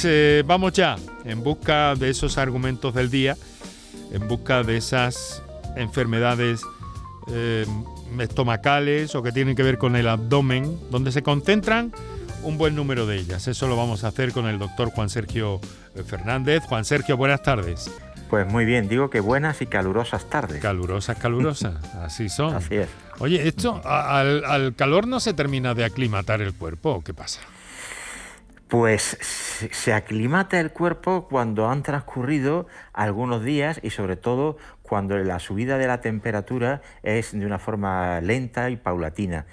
Pues eh, vamos ya, en busca de esos argumentos del día, en busca de esas enfermedades eh, estomacales o que tienen que ver con el abdomen, donde se concentran un buen número de ellas. Eso lo vamos a hacer con el doctor Juan Sergio eh, Fernández. Juan Sergio, buenas tardes. Pues muy bien, digo que buenas y calurosas tardes. Calurosas, calurosas, así son. Así es. Oye, esto al, al calor no se termina de aclimatar el cuerpo, ¿o qué pasa? Pues se aclimata el cuerpo cuando han transcurrido algunos días y sobre todo cuando la subida de la temperatura es de una forma lenta y paulatina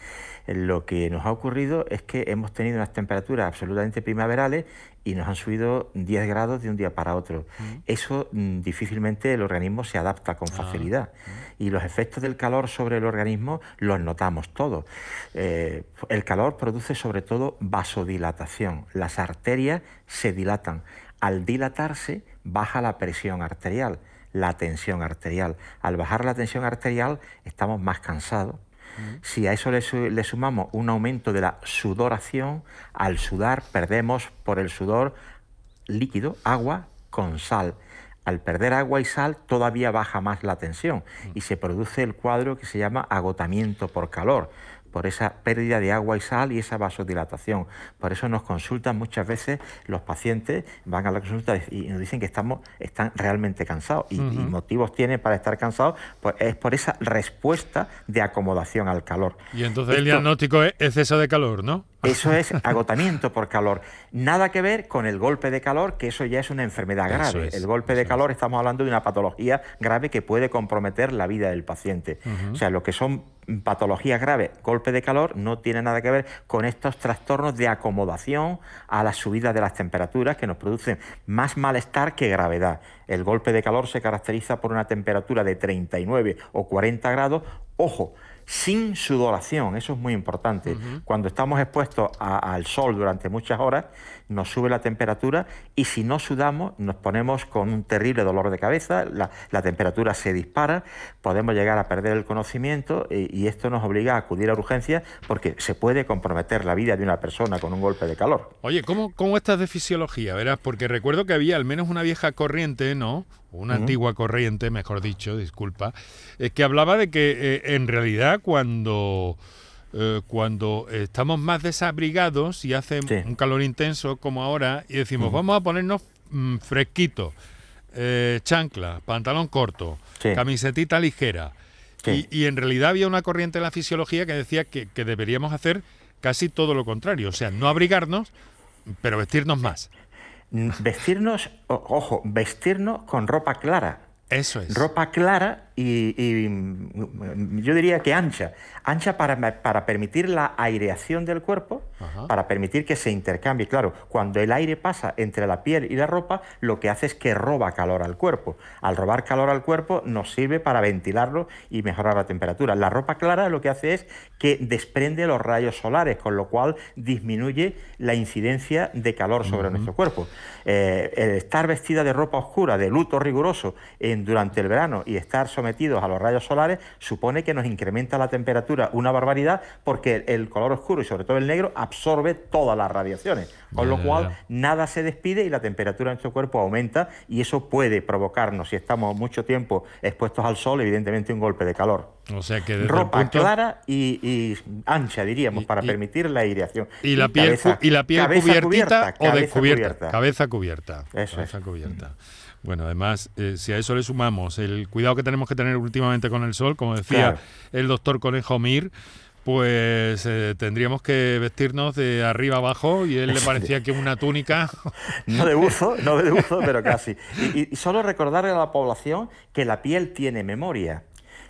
lo que nos ha ocurrido es que hemos tenido unas temperaturas absolutamente primaverales y nos han subido 10 grados de un día para otro. Mm. Eso mm, difícilmente el organismo se adapta con ah, facilidad. Mm. Y los efectos del calor sobre el organismo los notamos todos. Eh, el calor produce sobre todo vasodilatación. Las arterias se dilatan. Al dilatarse baja la presión arterial, la tensión arterial. Al bajar la tensión arterial estamos más cansados, si a eso le, sumamos un aumento de la sudoración, al sudar perdemos por el sudor líquido, agua con sal. Al perder agua y sal todavía baja más la tensión y se produce el cuadro que se llama agotamiento por calor por esa pérdida de agua y sal y esa vasodilatación. Por eso nos consultan muchas veces los pacientes, van a la consulta y nos dicen que estamos, están realmente cansados. Y, motivos tienen para estar cansados, pues es por esa respuesta de acomodación al calor. Y entonces el diagnóstico es exceso de calor, ¿no? Eso es agotamiento por calor. Nada que ver con el golpe de calor, que eso ya es una enfermedad grave. el golpe de calor estamos hablando de una patología grave que puede comprometer la vida del paciente. O sea, lo que son patologías graves, golpe de calor, no tiene nada que ver con estos trastornos de acomodación a la subida de las temperaturas que nos producen más malestar que gravedad. El golpe de calor se caracteriza por una temperatura de 39 o 40 grados. Ojo, sin sudoración, eso es muy importante. Cuando estamos expuestos al sol durante muchas horas, nos sube la temperatura y si no sudamos nos ponemos con un terrible dolor de cabeza, la, temperatura se dispara, podemos llegar a perder el conocimiento y, esto nos obliga a acudir a urgencias porque se puede comprometer la vida de una persona con un golpe de calor. Oye, ¿cómo, cómo estás de fisiología? Verás, porque recuerdo que había al menos una vieja corriente, ¿no? Una antigua corriente, mejor dicho, disculpa, eh, que hablaba de que eh, en realidad cuando eh, cuando estamos más desabrigados y hace un calor intenso como ahora y decimos, vamos a ponernos mm, fresquito, eh, chancla, pantalón corto, camisetita ligera. Y, en realidad había una corriente en la fisiología que decía que, que deberíamos hacer casi todo lo contrario, o sea, no abrigarnos, pero vestirnos más. Vestirnos, ojo, vestirnos con ropa clara. Eso es. Ropa clara y, mm, yo diría que ancha, ancha para, para permitir la aireación del cuerpo, para permitir que se intercambie. Claro, cuando el aire pasa entre la piel y la ropa, lo que hace es que roba calor al cuerpo. Al robar calor al cuerpo nos sirve para ventilarlo y mejorar la temperatura. La ropa clara lo que hace es que desprende los rayos solares, con lo cual disminuye la incidencia de calor sobre nuestro cuerpo. Eh, el estar vestida de ropa oscura, de luto riguroso en, durante el verano y estar sometida metidos a los rayos solares supone que nos incrementa la temperatura una barbaridad porque el color oscuro y sobre todo el negro absorbe todas las radiaciones, con lo cual nada se despide y la temperatura de nuestro cuerpo aumenta y eso puede provocarnos, si estamos mucho tiempo expuestos al sol, evidentemente un golpe de calor. O sea que ropa clara y, ancha diríamos para permitir la aireación. Y la piel y la piel cubiertita o descubierta, cabeza cubierta. cabeza cubierta. Bueno, además, eh, si a eso le sumamos el cuidado que tenemos que tener últimamente con el sol, como decía el doctor Conejo Mir, pues eh, tendríamos que vestirnos de arriba abajo y él le parecía que una túnica. No de buzo, no de buzo, pero casi. Y, y, solo recordarle a la población que la piel tiene memoria.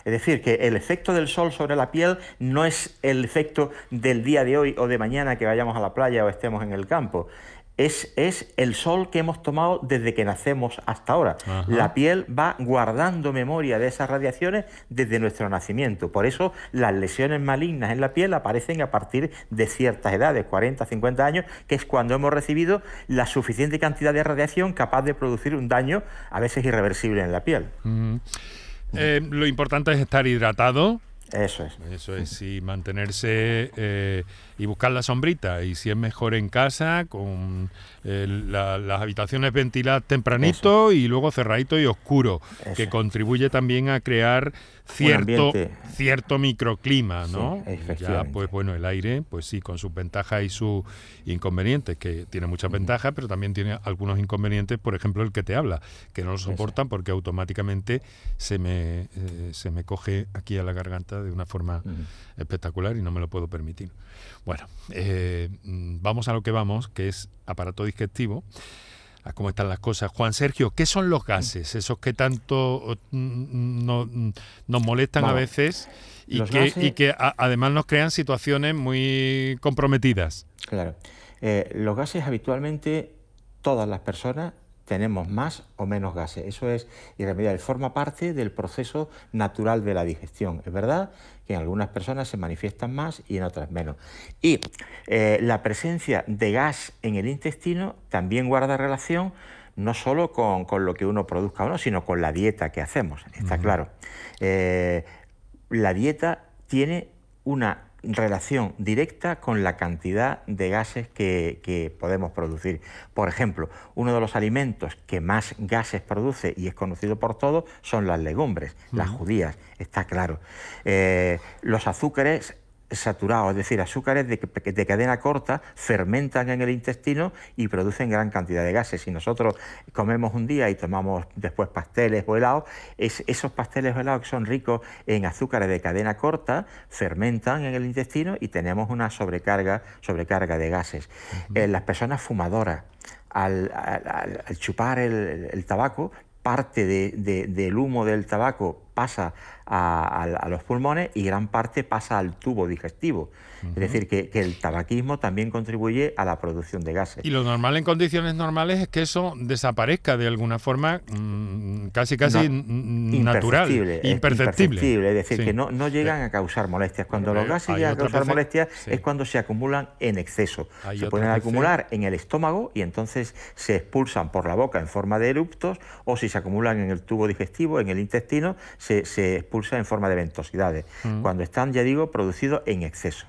Es decir, que el efecto del sol sobre la piel no es el efecto del día de hoy o de mañana que vayamos a la playa o estemos en el campo es, el sol que hemos tomado desde que nacemos hasta ahora. La piel va guardando memoria de esas radiaciones desde nuestro nacimiento. Por eso las lesiones malignas en la piel aparecen a partir de ciertas edades, 40, 50 años, que es cuando hemos recibido la suficiente cantidad de radiación capaz de producir un daño a veces irreversible en la piel. Eh, lo importante es estar hidratado, Eso es. Eso es, y mantenerse eh, y buscar la sombrita. Y si es mejor en casa, con eh, las habitaciones ventiladas tempranito y luego cerradito y oscuro, que contribuye también a crear cierto, cierto microclima, ¿no? ya, pues bueno, el aire, pues sí, con sus ventajas y sus inconvenientes, que tiene muchas ventajas, pero también tiene algunos inconvenientes, por ejemplo, el que te habla, que no lo soportan porque automáticamente se me, eh, se me coge aquí a la garganta de una forma espectacular y no me lo puedo permitir. Bueno, eh, mm, vamos a lo que vamos, que es aparato digestivo a cómo están las cosas. Juan Sergio, ¿qué son los gases? Esos que tanto mm, mm, nos molestan a veces y que, además nos crean situaciones muy comprometidas. Claro. Eh, los gases habitualmente todas las personas tenemos más o menos gases. Eso es irremediable, forma parte del proceso natural de la digestión. Es verdad que en algunas personas se manifiestan más y en otras menos. Y eh, la presencia de gas en el intestino también guarda relación no solo con, lo que uno produzca o no, sino con la dieta que hacemos, está claro. Eh, la dieta tiene una relación directa con la cantidad de gases que, podemos producir. Por ejemplo, uno de los alimentos que más gases produce y es conocido por todos son las legumbres, las judías, está claro. Eh, los azúcares saturados, es decir, azúcares de, cadena corta, fermentan en el intestino y producen gran cantidad de gases. Si nosotros comemos un día y tomamos después pasteles o helados, esos pasteles o helados que son ricos en azúcares de cadena corta fermentan en el intestino y tenemos una sobrecarga, sobrecarga de gases. Eh, las personas fumadoras, al, chupar el, tabaco, parte del humo del tabaco pasa a, los pulmones y gran parte pasa al tubo digestivo. Es decir, que, el tabaquismo también contribuye a la producción de gases. Y lo normal en condiciones normales es que eso desaparezca de alguna forma mm, casi casi natural, imperceptible. Es decir, que no, no llegan a causar molestias. Cuando los gases llegan a causar molestias es cuando se acumulan en exceso. se pueden acumular en el estómago y entonces se expulsan por la boca en forma de eruptos o si se acumulan en el tubo digestivo, en el intestino, se, se expulsa en forma de ventosidades, mm. cuando están, ya digo, producidos en exceso.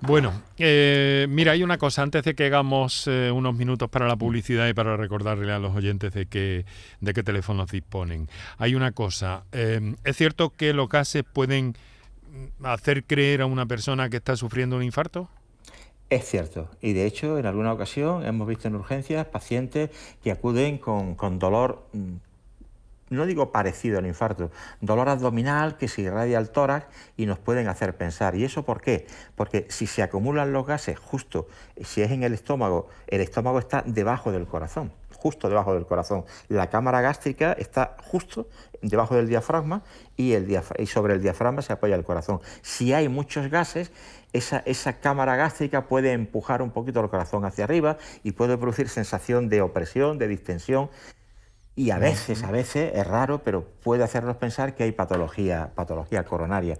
Bueno, eh, mira, hay una cosa, antes de que hagamos eh, unos minutos para la publicidad y para recordarle a los oyentes de qué, de qué teléfonos disponen. Hay una cosa, eh, es cierto que los gases pueden hacer creer a una persona que está sufriendo un infarto. Es cierto, y de hecho en alguna ocasión hemos visto en urgencias pacientes que acuden con, con dolor mm, no digo parecido al infarto, dolor abdominal que se irradia al tórax y nos pueden hacer pensar. ¿Y eso por qué? Porque si se acumulan los gases justo, si es en el estómago, el estómago está debajo del corazón, justo debajo del corazón. La cámara gástrica está justo debajo del diafragma y, el sobre el diafragma se apoya el corazón. Si hay muchos gases, esa, esa, cámara gástrica puede empujar un poquito el corazón hacia arriba y puede producir sensación de opresión, de distensión y a veces, a veces, es raro, pero puede hacernos pensar que hay patología, patología coronaria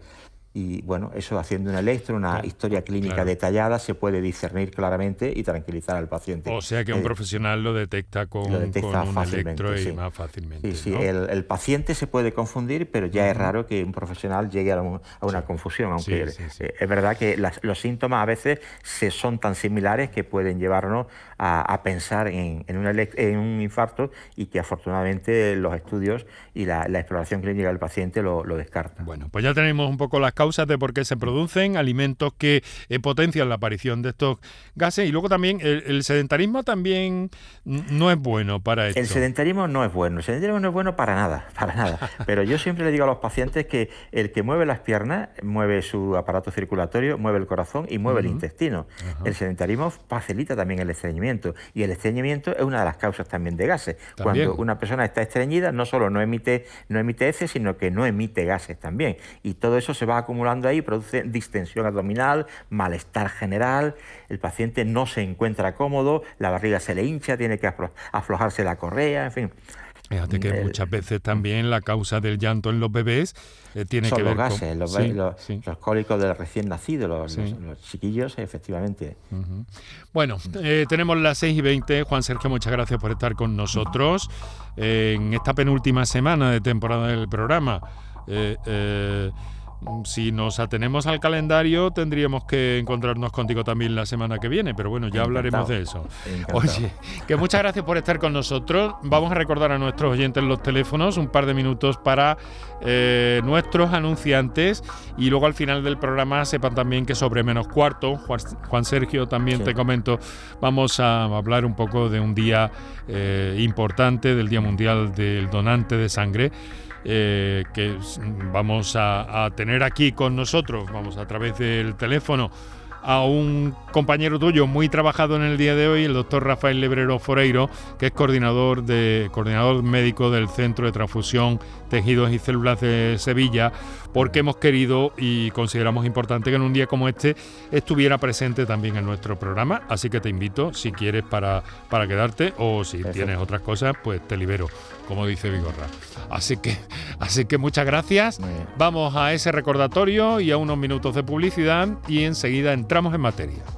y bueno, eso haciendo un electro, una historia clínica detallada, se puede discernir claramente y tranquilizar al paciente. O sea que un eh, profesional lo detecta con, un electro y más fácilmente. Sí, sí, el, paciente se puede confundir, pero ya es raro que un profesional llegue a, una confusión, aunque eh, es verdad que los síntomas a veces se son tan similares que pueden llevarnos a, pensar en, un en, un infarto y que afortunadamente los estudios y la, exploración clínica del paciente lo, lo descartan. Bueno, pues ya tenemos un poco las causas de por qué se producen, alimentos que eh, potencian la aparición de estos gases y luego también el, sedentarismo también no es bueno para esto. El sedentarismo no es bueno, el sedentarismo no es bueno para nada, para nada. Pero yo siempre le digo a los pacientes que el que mueve las piernas mueve su aparato circulatorio, mueve el corazón y mueve el intestino. El sedentarismo facilita también el estreñimiento y el estreñimiento es una de las causas también de gases. Cuando una persona está estreñida, no solo no emite, no emite heces, sino que no emite gases también. Y todo eso se va acumulando ahí, produce distensión abdominal, malestar general, el paciente no se encuentra cómodo, la barriga se le hincha, tiene que aflojarse la correa, en fin. Fíjate que muchas veces también la causa del llanto en los bebés eh, tiene que ver los gases, con... los, los, cólicos del recién nacido, los, chiquillos, efectivamente. Bueno, eh, tenemos las 6 y 20. Juan Sergio, muchas gracias por estar con nosotros en esta penúltima semana de temporada del programa. Eh, si nos atenemos al calendario, tendríamos que encontrarnos contigo también la semana que viene, pero bueno, ya hablaremos de eso. Oye, que muchas gracias por estar con nosotros. Vamos a recordar a nuestros oyentes los teléfonos, un par de minutos para eh, nuestros anunciantes y luego al final del programa sepan también que sobre menos cuarto, Juan, Sergio, también te comento, vamos a hablar un poco de un día eh, importante, del Día Mundial del Donante de Sangre. Eh, que vamos a, tener aquí con nosotros, vamos a través del teléfono, a un compañero tuyo muy trabajado en el día de hoy, el doctor Rafael Lebrero Foreiro, que es coordinador, de, coordinador médico del Centro de Transfusión, Tejidos y Células de Sevilla, porque hemos querido y consideramos importante que en un día como este estuviera presente también en nuestro programa. Así que te invito, si quieres, para, para quedarte o si tienes otras cosas, pues te libero, como dice Vigorra. Así que, así que muchas gracias. Vamos a ese recordatorio y a unos minutos de publicidad y enseguida entramos en materia.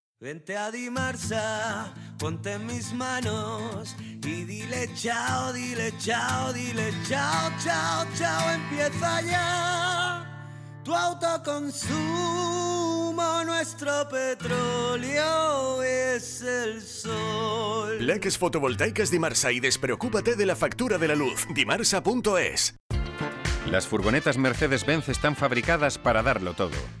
Vente a Dimarsa, ponte en mis manos y dile chao, dile chao, dile chao, chao, chao, empieza ya. Tu autoconsumo, nuestro petróleo es el sol. Leques fotovoltaicas Dimarsa y despreocúpate de la factura de la luz. Dimarsa.es. Las furgonetas Mercedes-Benz están fabricadas para darlo todo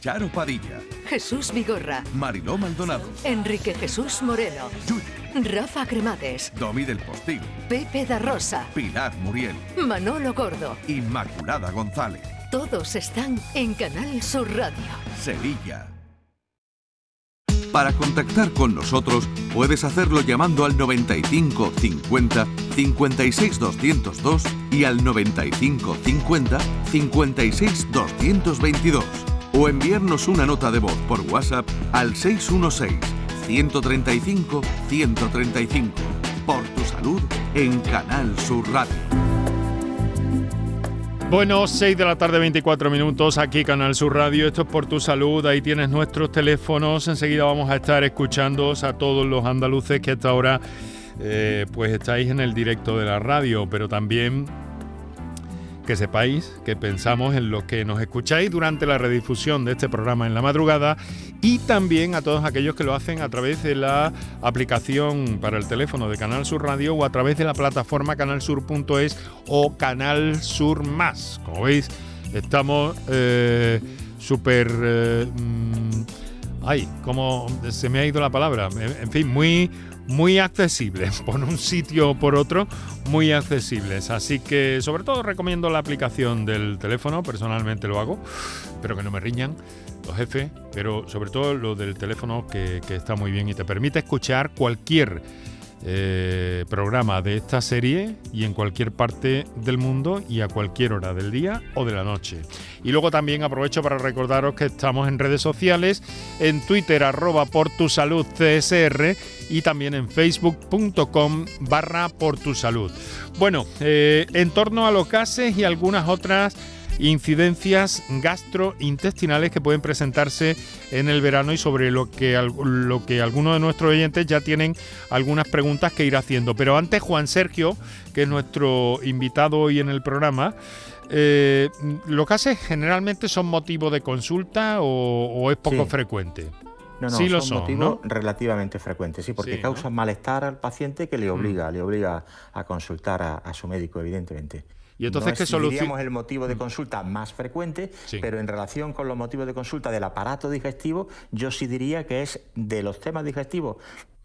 Charo Padilla, Jesús Vigorra, Mariló Maldonado, Enrique Jesús Moreno, Rafa Cremades, Domi del Postil, Pepe da Rosa, Pilar Muriel, Manolo Gordo, Inmaculada González. Todos están en Canal Sur Radio. Sevilla. Para contactar con nosotros puedes hacerlo llamando al 95 50 56 202 y al 95 50 56 222 o enviarnos una nota de voz por WhatsApp al 616 135 135. Por tu salud en Canal Sur Radio. Bueno, 6 de la tarde, 24 minutos, aquí Canal Sur Radio. Esto es por tu salud. Ahí tienes nuestros teléfonos. Enseguida vamos a estar escuchando a todos los andaluces que hasta ahora eh, pues estáis en el directo de la radio, pero también que sepáis que pensamos en lo que nos escucháis durante la redifusión de este programa en la madrugada y también a todos aquellos que lo hacen a través de la aplicación para el teléfono de Canal Sur Radio o a través de la plataforma canalsur.es o Canal Sur Más. Como veis, estamos eh, súper... Eh, mm, ay, como se me ha ido la palabra. En fin, muy muy accesibles, por un sitio o por otro, muy accesibles. Así que sobre todo recomiendo la aplicación del teléfono, personalmente lo hago, pero que no me riñan los jefes, pero sobre todo lo del teléfono que, está muy bien y te permite escuchar cualquier eh, programa de esta serie y en cualquier parte del mundo y a cualquier hora del día o de la noche. Y luego también aprovecho para recordaros que estamos en redes sociales, en Twitter arroba por tu salud CSR y también en facebook.com barra por tu salud. Bueno, eh, en torno a los gases y algunas otras incidencias gastrointestinales que pueden presentarse en el verano y sobre lo que, lo que algunos de nuestros oyentes ya tienen algunas preguntas que ir haciendo. Pero antes, Juan Sergio, que es nuestro invitado hoy en el programa, eh, ¿los gases generalmente son motivo de consulta o, es poco frecuente? No, no, sí son, motivos relativamente frecuentes, sí, porque causan malestar al paciente que le mm. obliga, le obliga a consultar a su médico, evidentemente. Y entonces, ¿qué solución? el motivo de consulta más frecuente, pero en relación con los motivos de consulta del aparato digestivo, yo sí diría que es de los temas digestivos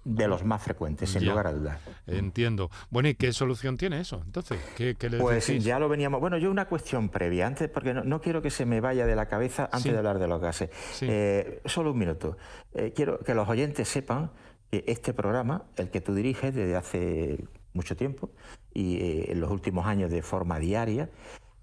de los más frecuentes, sin lugar a dudas. Entiendo. Bueno, ¿y qué solución tiene eso? Entonces, ¿qué, le Pues ya lo veníamos. Bueno, yo una cuestión previa, antes, porque no, quiero que se me vaya de la cabeza antes de hablar de los gases. Eh, solo un minuto. Eh, quiero que los oyentes sepan que este programa, el que tú diriges desde hace mucho tiempo y eh, en los últimos años de forma diaria,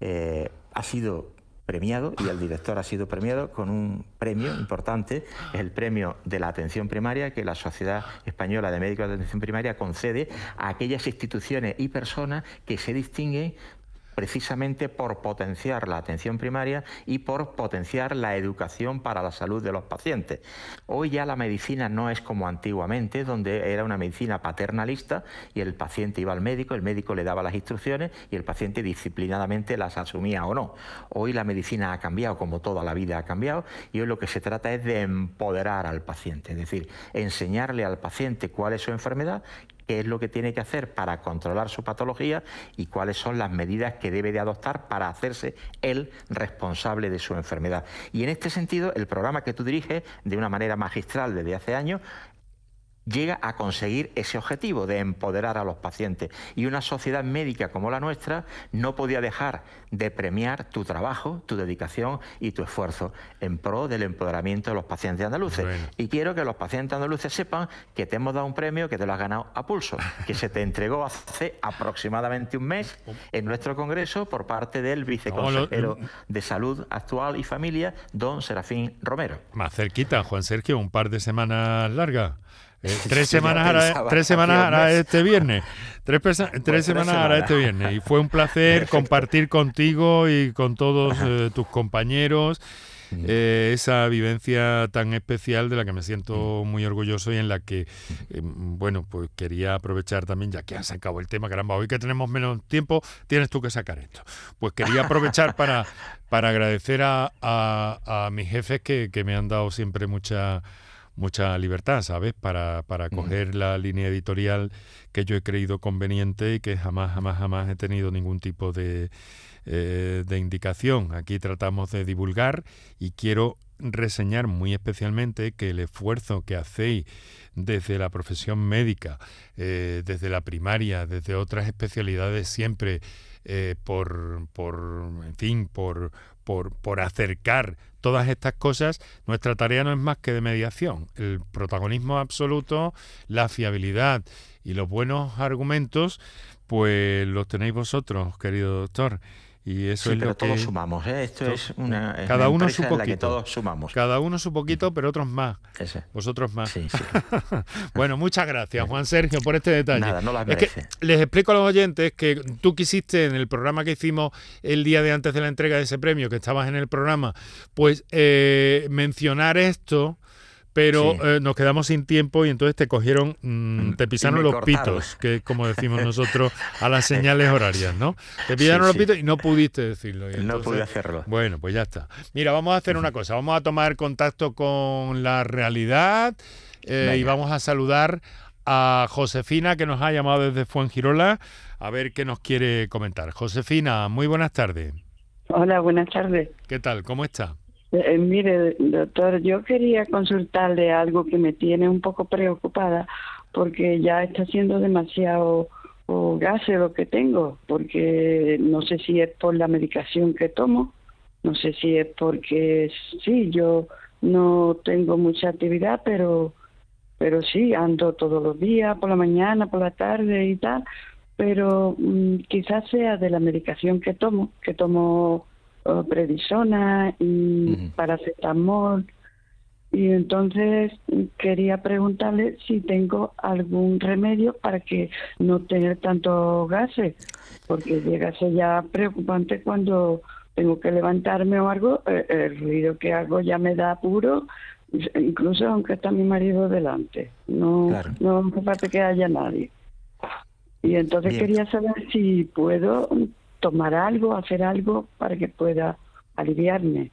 eh, ha sido premiado y el director ha sido premiado con un premio importante, es el premio de la atención primaria que la Sociedad Española de Médicos de Atención Primaria concede a aquellas instituciones y personas que se distinguen precisamente por potenciar la atención primaria y por potenciar la educación para la salud de los pacientes. Hoy ya la medicina no es como antiguamente, donde era una medicina paternalista y el paciente iba al médico, el médico le daba las instrucciones y el paciente disciplinadamente las asumía o no. Hoy la medicina ha cambiado, como toda la vida ha cambiado, y hoy lo que se trata es de empoderar al paciente, es decir, enseñarle al paciente cuál es su enfermedad, qué es lo que tiene que hacer para controlar su patología y cuáles son las medidas que debe de adoptar para hacerse él responsable de su enfermedad. Y en este sentido, el programa que tú diriges de una manera magistral desde hace años llega a conseguir ese objetivo de empoderar a los pacientes. Y una sociedad médica como la nuestra no podía dejar de premiar tu trabajo, tu dedicación y tu esfuerzo en pro del empoderamiento de los pacientes andaluces. Y quiero que los pacientes andaluces sepan que te hemos dado un premio que te lo has ganado a pulso, que se te entregó hace aproximadamente un mes en nuestro congreso por parte del viceconsejero de Salud Actual y Familia, don Serafín Romero. Más cerquita, Juan Sergio, un par de semanas largas. Eh, tres semanas ahora, tres semanas este viernes. Tres, tres semanas ahora este viernes. Y fue un placer compartir contigo y con todos eh, tus compañeros. Eh, esa vivencia tan especial de la que me siento muy orgulloso y en la que, bueno, pues quería aprovechar también, ya que se acabó el tema, caramba, hoy que tenemos menos tiempo, tienes tú que sacar esto. Pues quería aprovechar para, para agradecer a, a, mis jefes que, que me han dado siempre mucha mucha libertad, ¿sabes? Para, para coger la línea editorial que yo he creído conveniente y que jamás, jamás, jamás he tenido ningún tipo de, eh, de indicación. Aquí tratamos de divulgar y quiero reseñar muy especialmente que el esfuerzo que hacéis desde la profesión médica, eh, desde la primaria, desde otras especialidades, siempre eh, por, por, en fin, por, por, por acercar todas estas cosas, nuestra tarea no es más que de mediación. El protagonismo absoluto, la fiabilidad y los buenos argumentos, pues los tenéis vosotros, querido doctor. Y eso es pero lo todos sumamos, ¿eh? Esto es una, cada uno su poquito. que todos sumamos. Cada uno su poquito, pero otros más. Vosotros más. Sí, sí. bueno, muchas gracias, Juan Sergio, por este detalle. Nada, no las merece. Es que les explico a los oyentes que tú quisiste en el programa que hicimos el día de antes de la entrega de ese premio, que estabas en el programa, pues eh, mencionar esto pero eh, nos quedamos sin tiempo y entonces te cogieron, mm, mm, te pisaron los pitos, que es como decimos nosotros a las señales horarias, ¿no? Te pisaron los pitos y no pudiste decirlo. no pude hacerlo. Bueno, pues ya está. Mira, vamos a hacer una cosa, vamos a tomar contacto con la realidad eh, y vamos a saludar a Josefina que nos ha llamado desde Fuengirola a ver qué nos quiere comentar. Josefina, muy buenas tardes. Hola, buenas tardes. ¿Qué tal? ¿Cómo está? Eh, mire, doctor, yo quería consultarle algo que me tiene un poco preocupada porque ya está siendo demasiado o gases lo que tengo, porque no sé si es por la medicación que tomo, no sé si es porque sí, yo no tengo mucha actividad, pero pero sí, ando todos los días, por la mañana, por la tarde y tal, pero mm, quizás sea de la medicación que tomo, que tomo uh, prednisona y paracetamol. Y entonces quería preguntarle si tengo algún remedio para que no tener tanto gases, porque llega a ser ya preocupante cuando tengo que levantarme o algo, eh, el ruido que hago ya me da apuro, incluso aunque está mi marido delante. No, no hace falta que haya nadie. Y entonces quería saber si puedo tomar algo, hacer algo para que pueda aliviarme.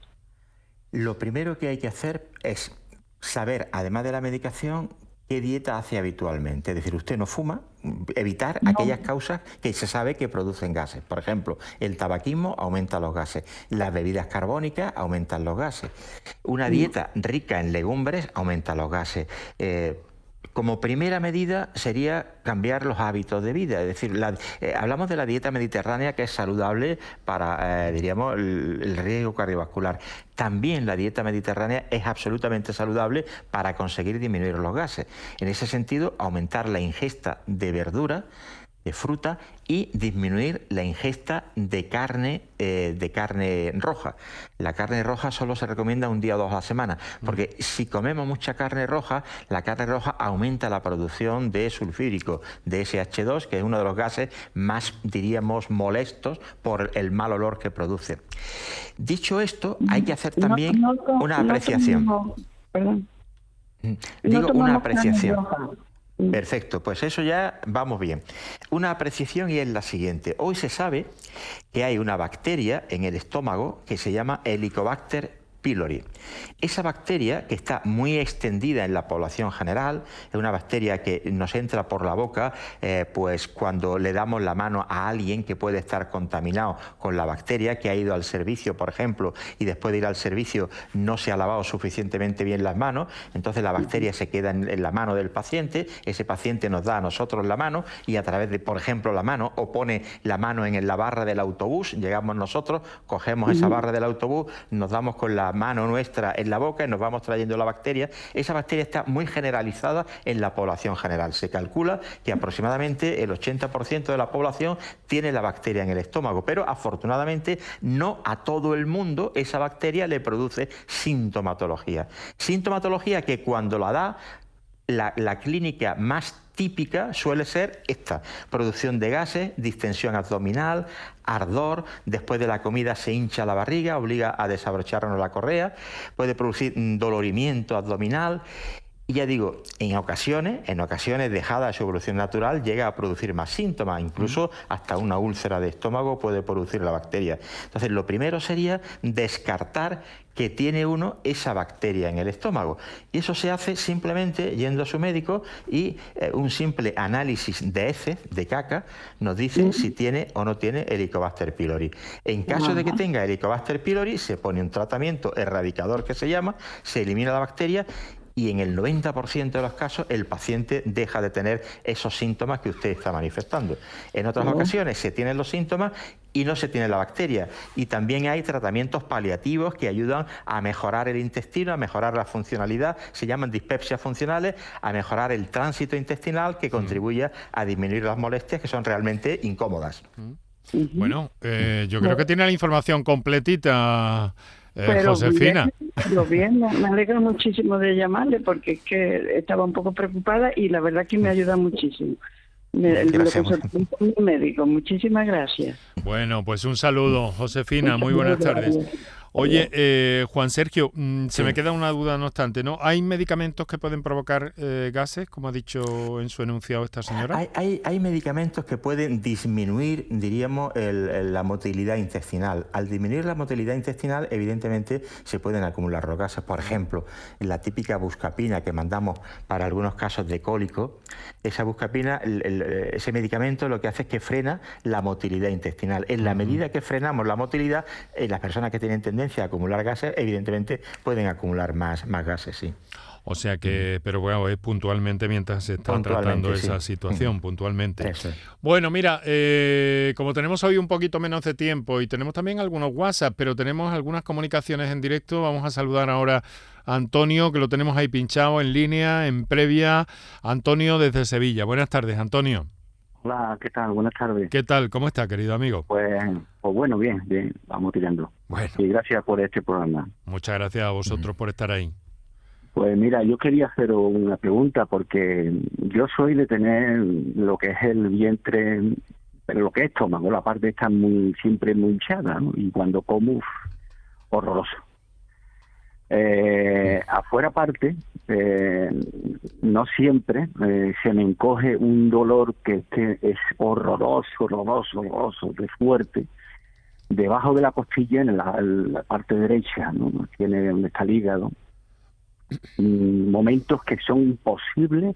Lo primero que hay que hacer es saber, además de la medicación, qué dieta hace habitualmente. Es decir, usted no fuma, evitar aquellas causas que se sabe que producen gases. Por ejemplo, el tabaquismo aumenta los gases, las bebidas carbónicas aumentan los gases, una dieta rica en legumbres aumenta los gases. Eh, como primera medida sería cambiar los hábitos de vida, es decir, eh, hablamos de la dieta mediterránea que es saludable para, eh, diríamos, el, riesgo cardiovascular. También la dieta mediterránea es absolutamente saludable para conseguir disminuir los gases. En ese sentido, aumentar la ingesta de verdura, de fruta y disminuir la ingesta de carne, eh, de carne roja. La carne roja solo se recomienda un día o dos a la semana, porque si comemos mucha carne roja, la carne roja aumenta la producción de sulfírico, de SH2, que es uno de los gases más, diríamos, molestos por el mal olor que produce. Dicho esto, hay que hacer también una apreciación. Digo, una apreciación. Mm. Perfecto, pues eso ya vamos bien. Una apreciación y es la siguiente. Hoy se sabe que hay una bacteria en el estómago que se llama Helicobacter pylori. Esa bacteria, que está muy extendida en la población general, es una bacteria que nos entra por la boca, eh, pues cuando le damos la mano a alguien que puede estar contaminado con la bacteria, que ha ido al servicio, por ejemplo, y después de ir al servicio no se ha lavado suficientemente bien las manos, entonces la bacteria se queda en, la mano del paciente, ese paciente nos da a nosotros la mano y a través de, por ejemplo, la mano, o pone la mano en la barra del autobús, llegamos nosotros, cogemos esa barra del autobús, nos damos con la mano nuestra en la boca y nos vamos trayendo la bacteria. Esa bacteria está muy generalizada en la población general. Se calcula que aproximadamente el 80% de la población tiene la bacteria en el estómago, pero afortunadamente no a todo el mundo esa bacteria le produce sintomatología. Sintomatología que cuando la da la, la, clínica más típica suele ser esta, producción de gases, distensión abdominal, ardor, después de la comida se hincha la barriga, obliga a desabrocharnos la correa, puede producir dolorimiento abdominal y ya digo, en ocasiones, en ocasiones dejada su evolución natural, llega a producir más síntomas, incluso hasta una úlcera de estómago puede producir la bacteria. Entonces, lo primero sería descartar que tiene uno esa bacteria en el estómago. Y eso se hace simplemente yendo a su médico y eh, un simple análisis de heces, de caca, nos dice si tiene o no tiene Helicobacter pylori. En caso de que tenga Helicobacter pylori, se pone un tratamiento erradicador que se llama, se elimina la bacteria y en el 90% de los casos el paciente deja de tener esos síntomas que usted está manifestando. En otras ocasiones se tienen los síntomas y no se tiene la bacteria. Y también hay tratamientos paliativos que ayudan a mejorar el intestino, a mejorar la funcionalidad, se llaman dispepsias funcionales, a mejorar el tránsito intestinal que contribuye a disminuir las molestias que son realmente incómodas. Bueno, eh, yo creo que tiene la información completita eh, Josefina. Bien, me alegra muchísimo de llamarle porque es que estaba un poco preocupada y la verdad que me ayuda muchísimo. Me, médico, muchísimas gracias. Bueno, pues un saludo, Josefina, muy buenas tardes. Oye, eh, Juan Sergio, mm, se me queda una duda no obstante, ¿no? ¿Hay medicamentos que pueden provocar eh, gases, como ha dicho en su enunciado esta señora? Hay, hay, medicamentos que pueden disminuir, diríamos, la motilidad intestinal. Al disminuir la motilidad intestinal, evidentemente, se pueden acumular los gases. Por ejemplo, la típica buscapina que mandamos para algunos casos de cólico, esa buscapina, ese medicamento lo que hace es que frena la motilidad intestinal. En la medida que frenamos la motilidad, en las personas que tienen tendencia a acumular gases, evidentemente pueden acumular más, más gases, sí. O sea que, pero bueno, es puntualmente mientras se está tratando esa situación, puntualmente. Bueno, mira, eh, como tenemos hoy un poquito menos de tiempo y tenemos también algunos WhatsApp, pero tenemos algunas comunicaciones en directo, vamos a saludar ahora a Antonio, que lo tenemos ahí pinchado en línea, en previa. Antonio desde Sevilla. Buenas tardes, Antonio. Hola, ¿qué tal? Buenas tardes. ¿Qué tal? ¿Cómo está, querido amigo? Pues, pues bueno, bien, bien, vamos tirando. Bueno. Y gracias por este programa. Muchas gracias a vosotros por estar ahí. Pues mira, yo quería hacer una pregunta porque yo soy de tener lo que es el vientre, pero lo que es estómago, la parte está muy siempre muy hinchada, ¿no? Y cuando como, horroroso. Eh, afuera parte, eh, no siempre eh, se me encoge un dolor que, es horroroso, horroroso, horroroso, de fuerte, debajo de la costilla, en la, parte derecha, ¿no? Tiene donde está el hígado. Mm, momentos que son imposibles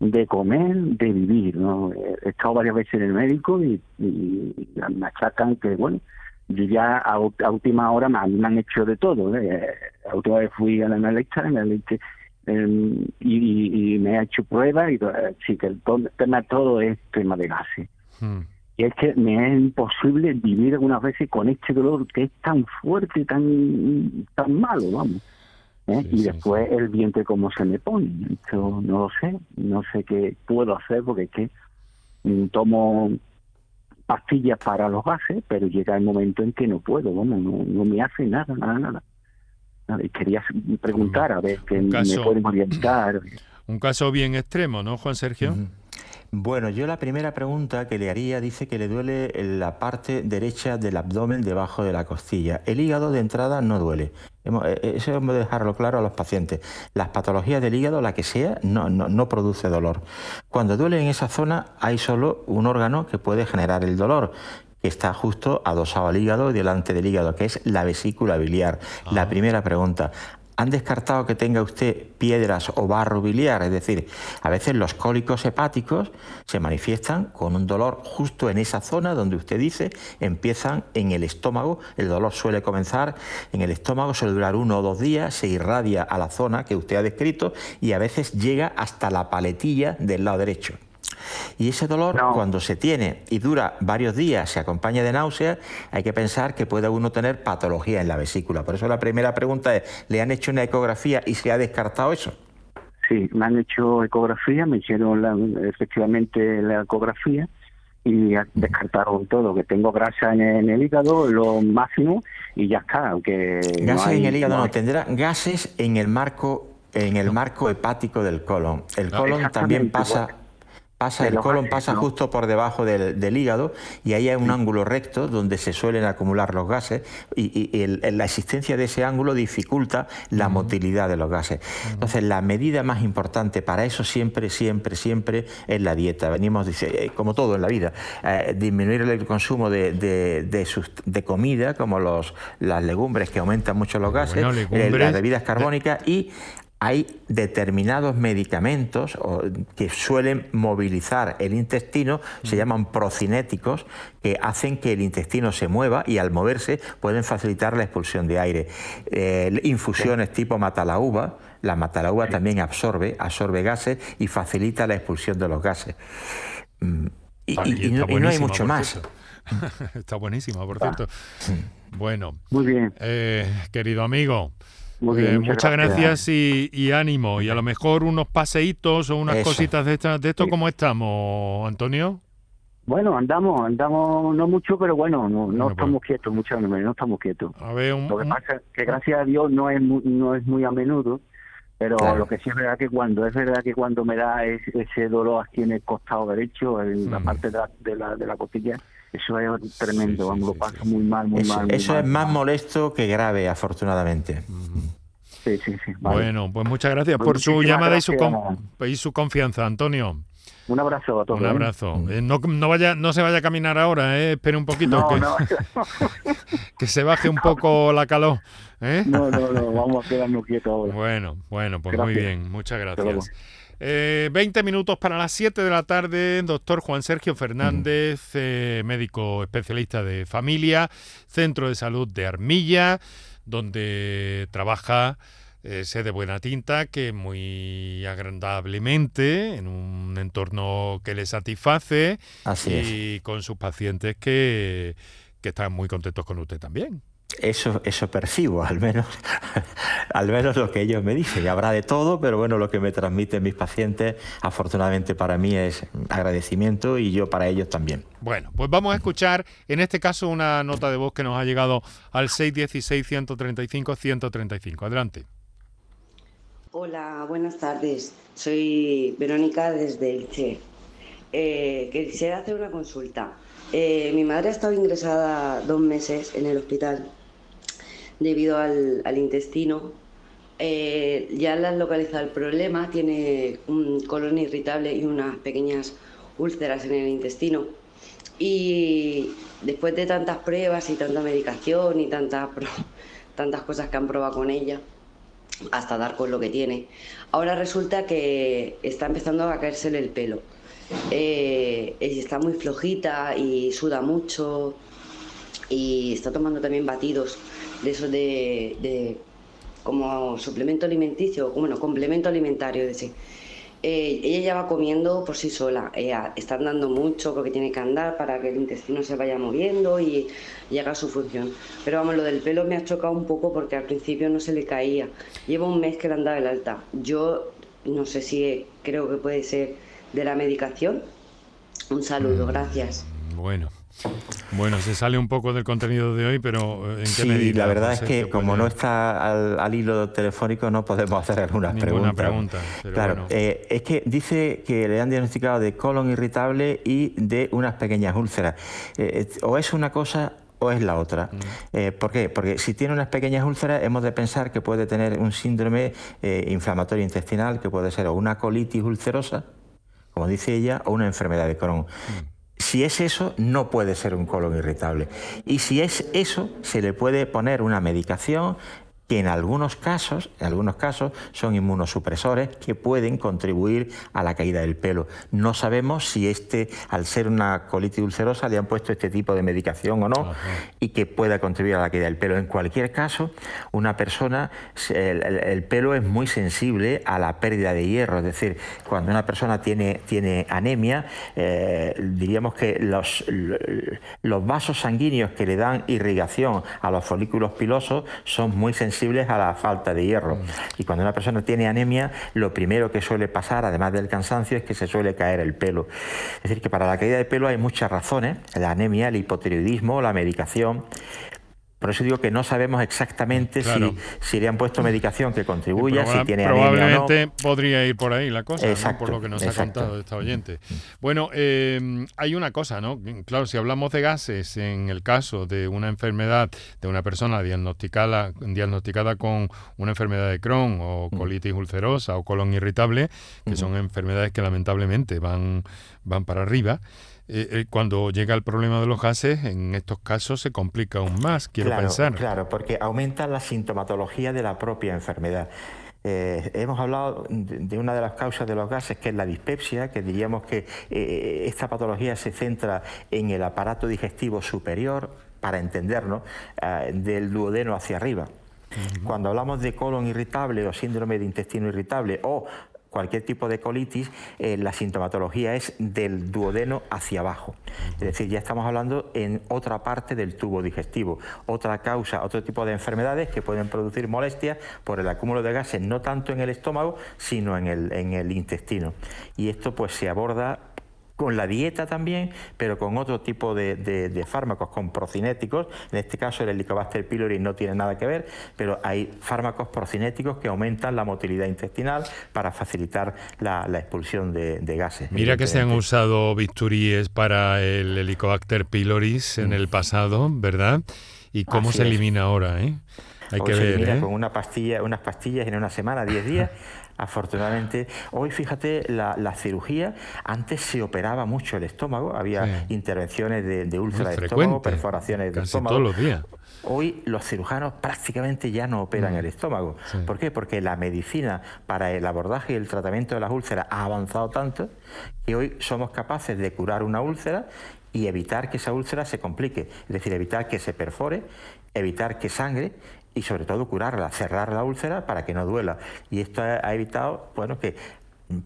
de comer, de vivir, ¿no? He estado varias veces en el médico y, me achacan que, bueno, yo ya a, última hora me, han hecho de todo. ¿eh? Última vez fui a la analista, em, y, me ha hecho pruebas y sí que el tema todo es tema de gases. Hmm. Y es que me es imposible vivir algunas veces con este dolor que es tan fuerte, tan tan malo, vamos. ¿eh? y después el vientre como se me pone. Esto no lo sé, no sé qué puedo hacer porque es que mm, tomo pastillas para los gases, pero llega el momento en que no puedo, bueno, no, no me hace nada, nada, nada. Y quería preguntar a ver que me pueden orientar. Un caso bien extremo, ¿no, Juan Sergio? Bueno, yo la primera pregunta que le haría dice que le duele la parte derecha del abdomen debajo de la costilla. El hígado de entrada no duele. Eh, eso hemos de dejarlo claro a los pacientes. Las patologías del hígado, la que sea, no, no, no produce dolor. Cuando duele en esa zona hay solo un órgano que puede generar el dolor, que está justo adosado al hígado y delante del hígado, que es la vesícula biliar. La ah. primera pregunta, han descartado que tenga usted piedras o barro biliar, es decir, a veces los cólicos hepáticos se manifiestan con un dolor justo en esa zona donde usted dice empiezan en el estómago, el dolor suele comenzar en el estómago, suele durar uno o dos días, se irradia a la zona que usted ha descrito y a veces llega hasta la paletilla del lado derecho. Y ese dolor, cuando se tiene y dura varios días, se acompaña de náuseas, hay que pensar que puede uno tener patología en la vesícula. Por eso la primera pregunta es, ¿le han hecho una ecografía y se ha descartado eso? Sí, me han hecho ecografía, me hicieron efectivamente la ecografía y descartaron todo, que tengo grasa en el, hígado, lo máximo, y ya está. Aunque gases en el hígado no, tendrá gases en el marco en el marco hepático del colon. El colon también pasa Pasa, el colon pasa justo por debajo del, hígado y ahí hay un ángulo recto donde se suelen acumular los gases y, la existencia de ese ángulo dificulta la motilidad de los gases. Entonces, la medida más importante para eso siempre, siempre, siempre es la dieta. Venimos, eh, como todo en la vida, eh, disminuir el consumo de, de, comida, como los, las legumbres que aumentan mucho los gases, eh, las bebidas carbónicas y hay determinados medicamentos que suelen movilizar el intestino, se llaman procinéticos, que hacen que el intestino se mueva y al moverse pueden facilitar la expulsión de aire. Eh, infusiones tipo matalauba, la matalauba también absorbe, absorbe gases y facilita la expulsión de los gases. Mm, y, no, hay mucho más. está buenísima, por cierto. Bueno, muy bien. Eh, querido amigo, eh, muchas, gracias, y, ánimo. Y a lo mejor unos paseitos o unas cositas de, de esto, ¿cómo estamos, Antonio? Bueno, andamos, andamos no mucho, pero bueno, no, no estamos quietos, muchas no estamos quietos. lo que pasa es que gracias a Dios no es muy, no es muy a menudo, pero lo que sí es verdad que cuando es verdad que cuando me da ese, dolor aquí en el costado derecho, en la mm. parte de la, de la, de la costilla, eso es tremendo, vamos, lo paso muy mal, muy mal. eso es más molesto que grave, afortunadamente. Sí, sí, sí. Bueno, pues muchas gracias pues por su llamada y su, y su confianza, Antonio. Un abrazo a todos. Un ¿eh? abrazo. Eh, no, no, vaya, no se vaya a caminar ahora, eh. espere un poquito. que, que, se baje un poco la calor. ¿eh? No, no, no, vamos a quedarnos quietos ahora. Bueno, bueno, pues muy bien, muchas gracias. Eh, 20 minutos para las 7 de la tarde, doctor Juan Sergio Fernández, eh, médico especialista de familia, Centro de Salud de Armilla, donde trabaja eh, sé de buena tinta que muy agradablemente, en un entorno que le satisface y con sus pacientes que, que están muy contentos con usted también. Eso, eso percibo, al menos, al menos lo que ellos me dicen. Y habrá de todo, pero bueno, lo que me transmiten mis pacientes, afortunadamente para mí es agradecimiento y yo para ellos también. Bueno, pues vamos a escuchar en este caso una nota de voz que nos ha llegado al 616-135-135. Adelante. Hola, buenas tardes. Soy Verónica desde Elche. Eh, quisiera hacer una consulta. Eh, mi madre ha estado ingresada dos meses en el hospital debido al, intestino. Eh, ya le han localizado el problema, tiene un colon irritable y unas pequeñas úlceras en el intestino. Y después de tantas pruebas y tanta medicación y tantas, tantas cosas que han probado con ella, hasta dar con lo que tiene, ahora resulta que está empezando a caérsele el pelo. Eh, está muy flojita y suda mucho y está tomando también batidos de eso de, como suplemento alimenticio, bueno, complemento alimentario de. Eh, ella ya va comiendo por sí sola, ella está andando mucho porque tiene que andar para que el intestino se vaya moviendo y llega a su función. Pero vamos, lo del pelo me ha chocado un poco porque al principio no se le caía. Lleva un mes que le andaba el alta. Yo no sé si creo que puede ser de la medicación. Un saludo, mm, gracias. Bueno. Bueno, se sale un poco del contenido de hoy, pero eh, ¿en qué medida? La verdad es que como no está al, hilo telefónico no podemos hacer algunas Ninguna preguntas. pregunta. claro, eh, es que dice que le han diagnosticado de colon irritable y de unas pequeñas úlceras. Eh, o es una cosa o es la otra. Mm. ¿Por qué? Porque si tiene unas pequeñas úlceras hemos de pensar que puede tener un síndrome inflamatorio intestinal, que puede ser o una colitis ulcerosa, como dice ella, o una enfermedad de Crohn. Si es eso, no puede ser un colon irritable. Y si es eso, se le puede poner una medicación que en algunos casos, en algunos casos son inmunosupresores que pueden contribuir a la caída del pelo. No sabemos si este, al ser una colitis ulcerosa, le han puesto este tipo de medicación o no y que pueda contribuir a la caída del pelo. En cualquier caso, una persona, el, pelo es muy sensible a la pérdida de hierro, es decir, cuando una persona tiene, tiene anemia, eh, diríamos que los, los vasos sanguíneos que le dan irrigación a los folículos pilosos son muy sensibles a la falta de hierro. Mm. Y cuando una persona tiene anemia, lo primero que suele pasar, además del cansancio, es que se suele caer el pelo. Es decir, que para la caída de pelo hay muchas razones, la anemia, el hipotiroidismo, la medicación, por eso digo que no sabemos exactamente si, le han puesto medicación que contribuya, si tiene Probablemente anemia podría ir por ahí la cosa, por lo que nos ha contado esta oyente. Bueno, eh, hay una cosa, ¿no? Claro, si hablamos de gases, en el caso de una enfermedad de una persona diagnosticada, diagnosticada con una enfermedad de Crohn o mm. colitis ulcerosa o colon irritable, que son enfermedades que lamentablemente van, van para arriba, eh, eh, cuando llega el problema de los gases, en estos casos se complica aún más, quiero pensar. Claro, porque aumenta la sintomatología de la propia enfermedad. Eh, hemos hablado de una de las causas de los gases, que es la dispepsia, que diríamos que esta patología se centra en el aparato digestivo superior, para entendernos, del duodeno hacia arriba. Cuando hablamos de colon irritable o síndrome de intestino irritable o cualquier tipo de colitis, eh, la sintomatología es del duodeno hacia abajo. Es decir, ya estamos hablando en otra parte del tubo digestivo, otra causa, otro tipo de enfermedades que pueden producir molestias por el acúmulo de gases, no tanto en el estómago, sino en el, en el intestino. Y esto pues se aborda con la dieta también, pero con otro tipo de, fármacos, con procinéticos. En este caso el Helicobacter pylori no tiene nada que ver, pero hay fármacos procinéticos que aumentan la motilidad intestinal para facilitar la, expulsión de, gases. Mira que se han usado bisturíes para el Helicobacter pylori en el pasado, ¿verdad? ¿Y cómo se elimina ahora? Eh? Hay que ver. ¿eh? Con una pastilla, unas pastillas en una semana, 10 días. Afortunadamente, hoy fíjate, la, cirugía, antes se operaba mucho el estómago, había intervenciones de, úlcera de estómago, perforaciones de estómago. todos los días. Hoy los cirujanos prácticamente ya no operan mm. el estómago. ¿Por qué? Porque la medicina para el abordaje y el tratamiento de las úlceras ha avanzado tanto que hoy somos capaces de curar una úlcera y evitar que esa úlcera se complique, es decir, evitar que se perfore, evitar que sangre y sobre todo curarla, cerrar la úlcera para que no duela. Y esto ha evitado, bueno, que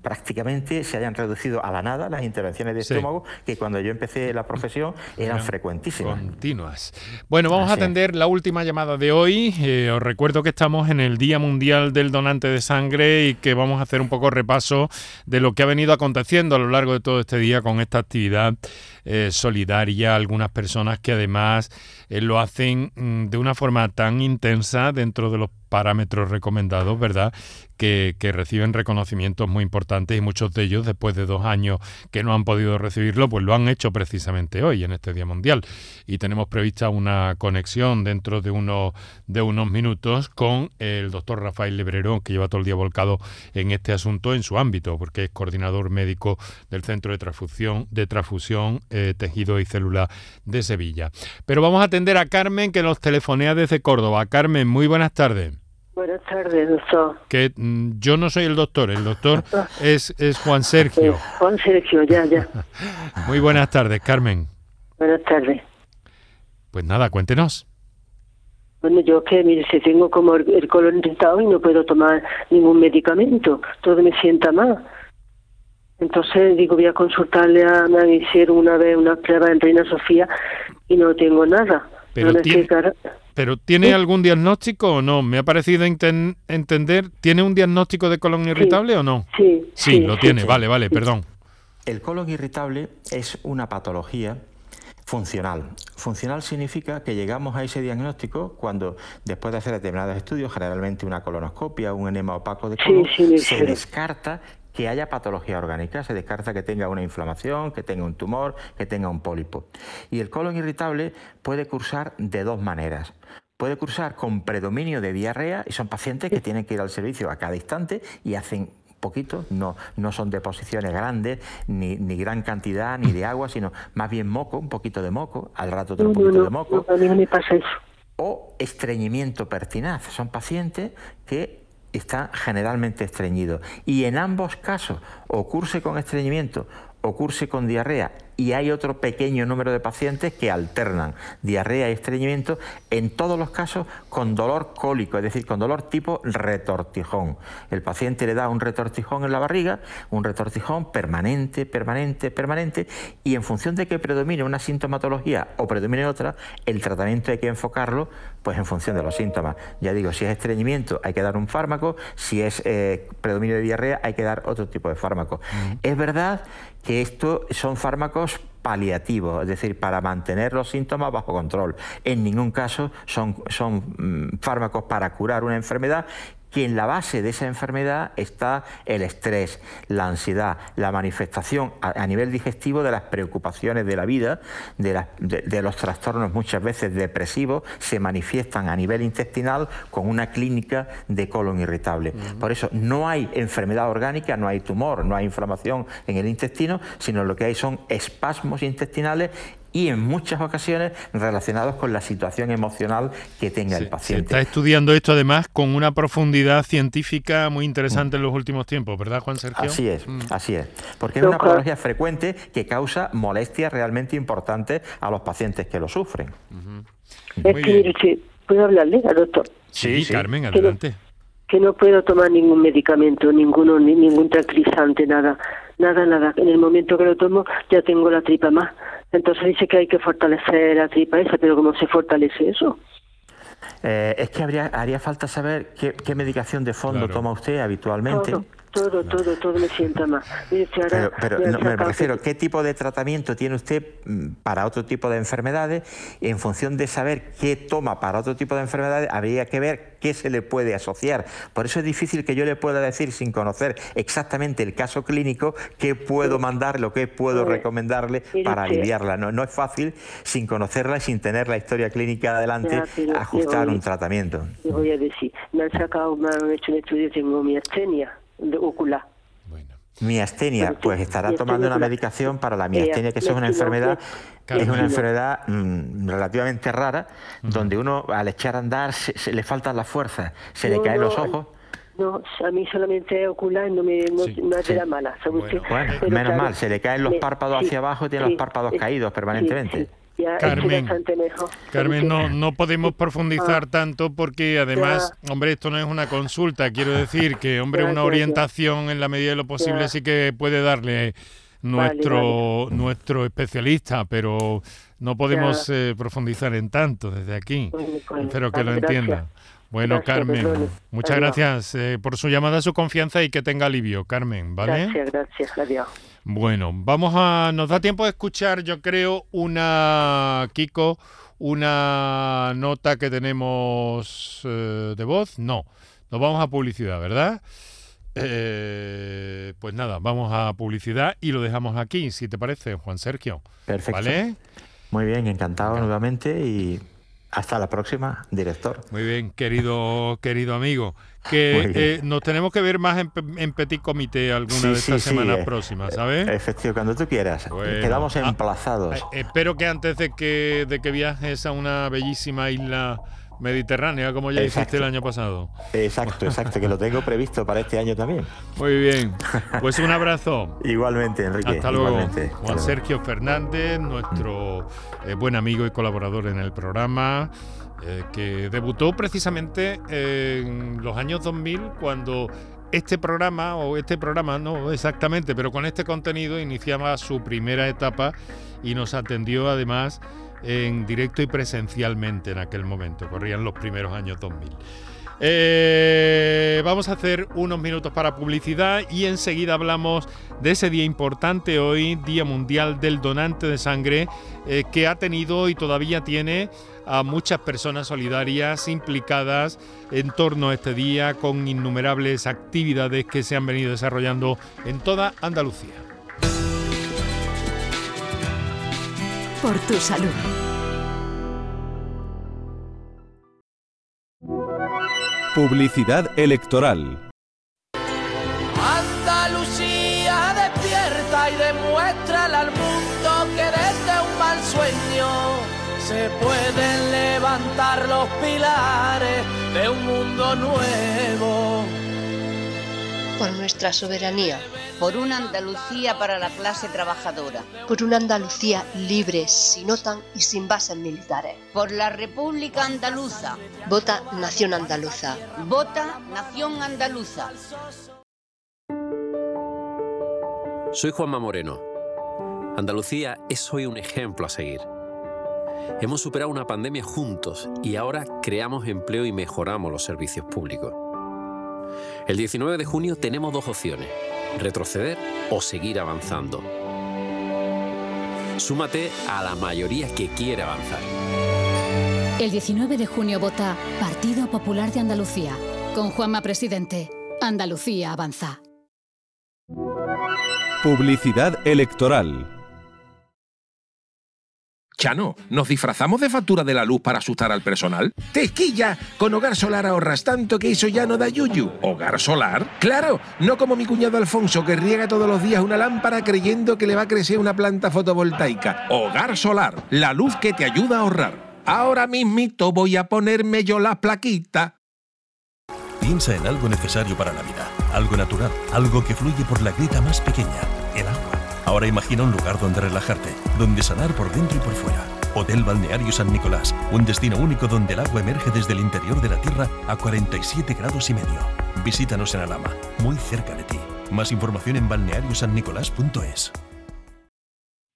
prácticamente se hayan reducido a la nada las intervenciones de estómago que cuando yo empecé la profesión eran frecuentísimas. Continuas. Bueno, vamos a atender la última llamada de hoy. Eh, os recuerdo que estamos en el Día Mundial del Donante de Sangre y que vamos a hacer un poco repaso de lo que ha venido aconteciendo a lo largo de todo este día con esta actividad eh, solidaria. Algunas personas que además eh, lo hacen mm, de una forma tan intensa dentro de los parámetros recomendados, ¿verdad? Que, reciben reconocimientos muy importantes y muchos de ellos, después de dos años que no han podido recibirlo, pues lo han hecho precisamente hoy, en este Día Mundial. Y tenemos prevista una conexión dentro de, uno, de unos minutos con el doctor Rafael Lebrero, que lleva todo el día volcado en este asunto en su ámbito, porque es coordinador médico del Centro de Transfusión, de transfusión eh, Tejido y Célula de Sevilla. Pero vamos a atender a Carmen, que nos telefonea desde Córdoba. Carmen, muy buenas tardes. Buenas tardes, doctor. Que mm, yo no soy el doctor, el doctor es, es Juan Sergio. Juan Sergio, ya, ya. Muy buenas tardes, Carmen. Buenas tardes. Pues nada, cuéntenos. Bueno, yo que, mire, si tengo como el, colon irritado y no puedo tomar ningún medicamento, todo me sienta mal. Entonces digo, voy a consultarle a, me hicieron una vez una prueba en Reina Sofía y no tengo nada. Pero, tiene, pero ¿tiene algún diagnóstico o no? Me ha parecido entender, ¿tiene un diagnóstico de colon irritable o no? Sí, sí, lo tiene, vale, vale, perdón. El colon irritable es una patología funcional. Funcional significa que llegamos a ese diagnóstico cuando, después de hacer determinados estudios, generalmente una colonoscopia, un enema opaco de colon, se descarta que haya patología orgánica, se descarta que tenga una inflamación, que tenga un tumor, que tenga un pólipo. Y el colon irritable puede cursar de dos maneras. Puede cursar con predominio de diarrea y son pacientes que tienen que ir al servicio a cada instante y hacen poquito, no, no son deposiciones grandes, ni, ni, gran cantidad, ni de agua, sino más bien moco, un poquito de moco, al rato otro poquito de moco. a mí no me pasa eso. O estreñimiento pertinaz, son pacientes que está generalmente estreñido. Y en ambos casos, o curse con estreñimiento o curse con diarrea y hay otro pequeño número de pacientes que alternan diarrea y estreñimiento, en todos los casos con dolor cólico, es decir, con dolor tipo retortijón. El paciente le da un retortijón en la barriga, un retortijón permanente, permanente, permanente, y en función de que predomine una sintomatología o predomine otra, el tratamiento hay que enfocarlo pues en función de los síntomas. Ya digo, si es estreñimiento hay que dar un fármaco, si es eh, predominio de diarrea hay que dar otro tipo de fármaco. Es verdad que esto son fármacos paliativos, es decir, para mantener los síntomas bajo control. En ningún caso son, son mm, fármacos para curar una enfermedad que en la base de esa enfermedad está el estrés, la ansiedad, la manifestación a, nivel digestivo de las preocupaciones de la vida, de, los trastornos muchas veces depresivos, se manifiestan a nivel intestinal con una clínica de colon irritable. Por eso no hay enfermedad orgánica, no hay tumor, no hay inflamación en el intestino, sino lo que hay son espasmos intestinales y en muchas ocasiones relacionados con la situación emocional que tenga el paciente. Se está estudiando esto además con una profundidad científica muy interesante en los últimos tiempos, ¿verdad, Juan Sergio? Así es, mm. así es. Porque es una patología frecuente que causa molestias realmente importantes a los pacientes que lo sufren. ¿puedo hablarle al doctor? Sí, Carmen, adelante. Que no, puedo tomar ningún medicamento, ninguno, ni, ningún tranquilizante, nada, nada, nada. En el momento que lo tomo ya tengo la tripa más entonces dice que hay que fortalecer la tripa esa, pero ¿cómo se fortalece eso? Eh, es que habría, haría falta saber qué, qué medicación de fondo toma usted habitualmente. Todo, todo, todo me sienta mal. pero, me refiero, ¿qué tipo de tratamiento tiene usted mm, para otro tipo de enfermedades? En función de saber qué toma para otro tipo de enfermedades, habría que ver qué se le puede asociar. Por eso es difícil que yo le pueda decir, sin conocer exactamente el caso clínico, qué puedo mandarle o qué puedo recomendarle para aliviarla. No, no es fácil, sin conocerla y sin tener la historia clínica adelante, ajustar un tratamiento. voy a decir, me han sacado, me han hecho un estudio, tengo miastenia de ocular. Miastenia, pues estará tomando una medicación para la miastenia, que es una enfermedad, es una enfermedad mm, relativamente rara, donde uno al echar a andar se, le faltan las fuerzas, se le caen los ojos. No, a mí solamente ocular no me, no, no mala, Bueno, menos mal, se le caen los párpados hacia abajo y tiene los párpados caídos permanentemente. Ya Carmen. Carmen, no, no podemos Ah. profundizar tanto porque además, hombre, esto no es una consulta. Quiero decir que, hombre, Ya, una orientación en la medida de lo posible sí que puede darle nuestro, nuestro especialista, pero no podemos eh, profundizar en tanto desde aquí. Bueno, Espero que lo gracias. entienda. Bueno, Gracias, Carmen, Perdone. muchas Adiós. gracias eh, por su llamada, su confianza y que tenga alivio, Carmen, ¿vale? Gracias, gracias. Adiós. Bueno, vamos a. Nos da tiempo de escuchar, yo creo, una. Kiko, una nota que tenemos eh, de voz. No, nos vamos a publicidad, ¿verdad? Eh, pues nada, vamos a publicidad y lo dejamos aquí, si te parece, Juan Sergio. Perfecto. ¿Vale? Muy bien, encantado nuevamente y hasta la próxima, director. Muy bien, querido, querido amigo. Que eh, nos tenemos que ver más en, pe- en Petit Comité alguna Sí, de estas sí, semanas eh, próximas, ¿sabes? Efectivo, cuando tú quieras. Bueno. Quedamos Ah, emplazados. Eh, espero que antes de que, de que viajes a una bellísima isla mediterránea, como ya hiciste Exacto. el año pasado. Exacto, exacto, que lo tengo previsto para este año también. Muy bien. Pues un abrazo. Igualmente, Enrique. Hasta luego. igualmente. Hasta Juan luego. Sergio Fernández, nuestro eh, buen amigo y colaborador en el programa, eh, que debutó precisamente en los años 2000 cuando este programa, o este programa no exactamente, pero con este contenido iniciaba su primera etapa y nos atendió además en directo y presencialmente en aquel momento. Corrían los primeros años 2000. Eh, vamos a hacer unos minutos para publicidad y enseguida hablamos de ese día importante hoy, Día Mundial del Donante de Sangre, eh, que ha tenido y todavía tiene a muchas personas solidarias implicadas en torno a este día con innumerables actividades que se han venido desarrollando en toda Andalucía. Por tu salud. Publicidad electoral. Andalucía despierta y demuestra al mundo que desde un mal sueño se pueden levantar los pilares de un mundo nuevo. Por nuestra soberanía. Por una Andalucía para la clase trabajadora. Por una Andalucía libre, sin OTAN y sin bases militares. Por la República Andaluza. Vota Nación Andaluza. Vota Nación Andaluza. Soy Juanma Moreno. Andalucía es hoy un ejemplo a seguir. Hemos superado una pandemia juntos y ahora creamos empleo y mejoramos los servicios públicos. El 19 de junio tenemos dos opciones, retroceder o seguir avanzando. Súmate a la mayoría que quiere avanzar. El 19 de junio vota Partido Popular de Andalucía. Con Juanma Presidente. Andalucía avanza. Publicidad electoral. Chano, ¿nos disfrazamos de factura de la luz para asustar al personal? ¡Tequilla! Con Hogar Solar ahorras tanto que eso ya no da yuyu. ¿Hogar Solar? ¡Claro! No como mi cuñado Alfonso que riega todos los días una lámpara creyendo que le va a crecer una planta fotovoltaica. Hogar Solar, la luz que te ayuda a ahorrar. Ahora mismito voy a ponerme yo la plaquita. Piensa en algo necesario para la vida, algo natural, algo que fluye por la grieta más pequeña, el agua. Ahora imagina un lugar donde relajarte, donde sanar por dentro y por fuera. Hotel Balneario San Nicolás, un destino único donde el agua emerge desde el interior de la Tierra a 47 grados y medio. Visítanos en Alama, muy cerca de ti. Más información en balneariosannicolás.es.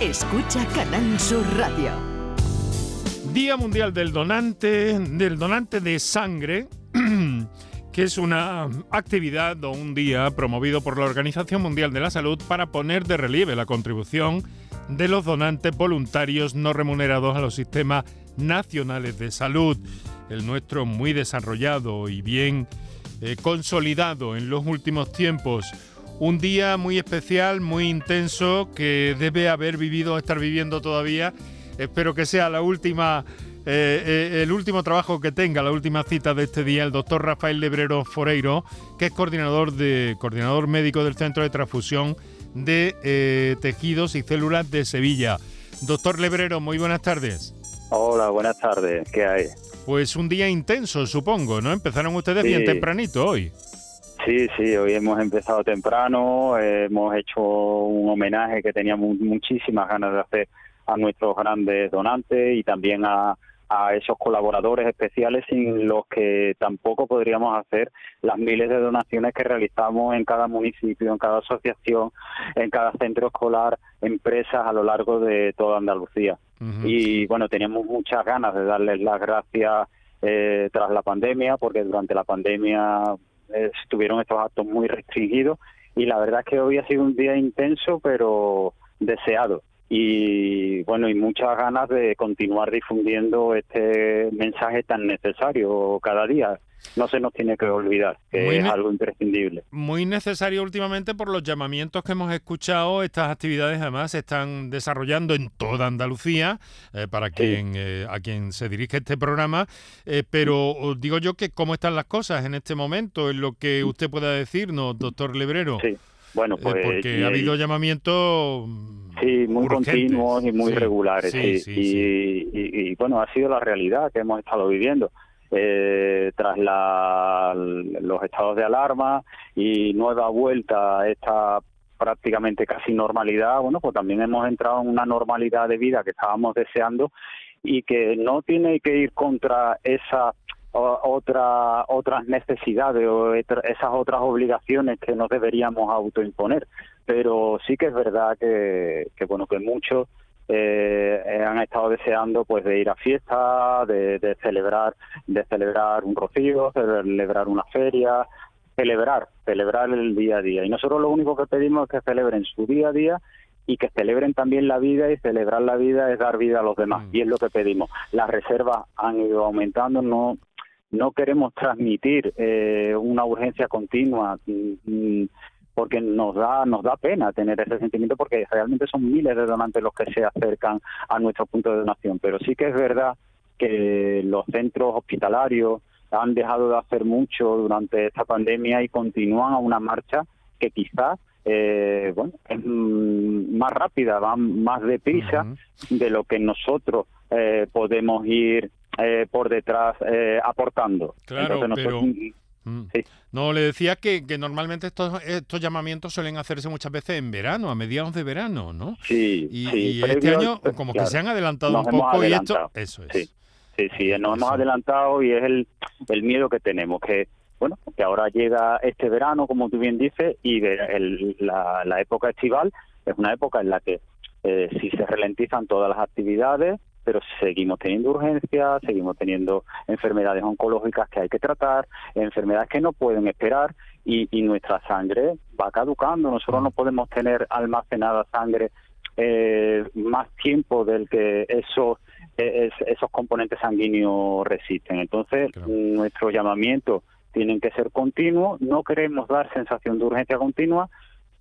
Escucha Canal Sur Radio. Día Mundial del Donante, del donante de sangre, que es una actividad o un día promovido por la Organización Mundial de la Salud para poner de relieve la contribución de los donantes voluntarios no remunerados a los sistemas nacionales de salud. El nuestro muy desarrollado y bien eh, consolidado en los últimos tiempos. Un día muy especial, muy intenso, que debe haber vivido o estar viviendo todavía. Espero que sea la última eh, eh, el último trabajo que tenga, la última cita de este día, el doctor Rafael Lebrero Foreiro, que es coordinador, de, coordinador médico del Centro de Transfusión de eh, Tejidos y Células de Sevilla. Doctor Lebrero, muy buenas tardes. Hola, buenas tardes. ¿Qué hay? Pues un día intenso, supongo, ¿no? Empezaron ustedes bien tempranito hoy. Sí, sí, hoy hemos empezado temprano, hemos hecho un homenaje que teníamos muchísimas ganas de hacer a nuestros grandes donantes y también a, a esos colaboradores especiales sin los que tampoco podríamos hacer las miles de donaciones que realizamos en cada municipio, en cada asociación, en cada centro escolar, empresas a lo largo de toda Andalucía. Y bueno, teníamos muchas ganas de darles las gracias eh, tras la pandemia, porque durante la pandemia estuvieron estos actos muy restringidos. Y la verdad es que hoy ha sido un día intenso pero deseado y bueno y muchas ganas de continuar difundiendo este mensaje tan necesario cada día no se nos tiene que olvidar que Muy es algo imprescindible Muy necesario últimamente por los llamamientos que hemos escuchado. Estas actividades además se están desarrollando en toda Andalucía, eh, para quien eh, a quien se dirige este programa. Eh, pero os digo yo que cómo están las cosas en este momento, en lo que usted pueda decirnos, doctor Lebrero. Sí. Bueno, Eh, pues, porque y- ha habido llamamientos Sí, muy urgentes. continuos y muy Sí, regulares, sí, y, y- y, bueno, ha sido la realidad que hemos estado viviendo. Eh, tras la- los estados de alarma y nueva vuelta a esta prácticamente casi normalidad, bueno, pues también hemos entrado en una normalidad de vida que estábamos deseando y que no tiene que ir contra esa o- otra, otras necesidades o esas otras obligaciones que nos deberíamos autoimponer. Pero sí que es verdad que, que bueno, que muchos eh, han estado deseando pues de ir a fiestas, de, de celebrar, de celebrar un rocío, celebrar una feria, celebrar, celebrar el día a día. Y nosotros lo único que pedimos es que celebren su día a día y que celebren también la vida y celebrar la vida es dar vida a los demás y es lo que pedimos. Las reservas han ido aumentando, no no queremos transmitir eh, una urgencia continua mm, porque nos da nos da pena tener ese sentimiento porque realmente son miles de donantes los que se acercan a nuestro punto de donación. Pero sí que es verdad que los centros hospitalarios han dejado de hacer mucho durante esta pandemia y continúan a una marcha que quizás eh, bueno es mm, más rápida va más deprisa de lo que nosotros eh, podemos ir eh, por detrás eh, aportando Claro, Entonces pero- nosotros- Mm. No, le decía que, que normalmente estos, estos llamamientos suelen hacerse muchas veces en verano, a mediados de verano, ¿no? Sí, Y, sí, y este previo- año como que se han adelantado un poco y esto... Eso es. Sí, sí, sí, nos hemos adelantado y es el, el miedo que tenemos, que bueno, que ahora llega este verano, como tú bien dices, y de- el- la, la época estival es una época en la que eh, sí se ralentizan todas las actividades, pero seguimos teniendo urgencias, seguimos teniendo enfermedades oncológicas que hay que tratar, enfermedades que no pueden esperar y, y nuestra sangre va caducando. Nosotros no podemos tener almacenada sangre eh, más tiempo del que esos eh, es- esos componentes sanguíneos resisten. Entonces, nuestro llamamiento tienen que ser continuos. No queremos dar sensación de urgencia continua,